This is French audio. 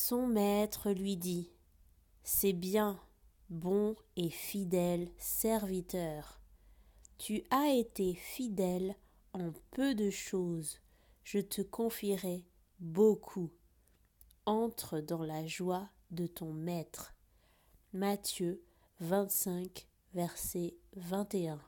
Son maître lui dit C'est bien, bon et fidèle serviteur. Tu as été fidèle en peu de choses, je te confierai beaucoup. Entre dans la joie de ton maître. Matthieu 25, verset 21.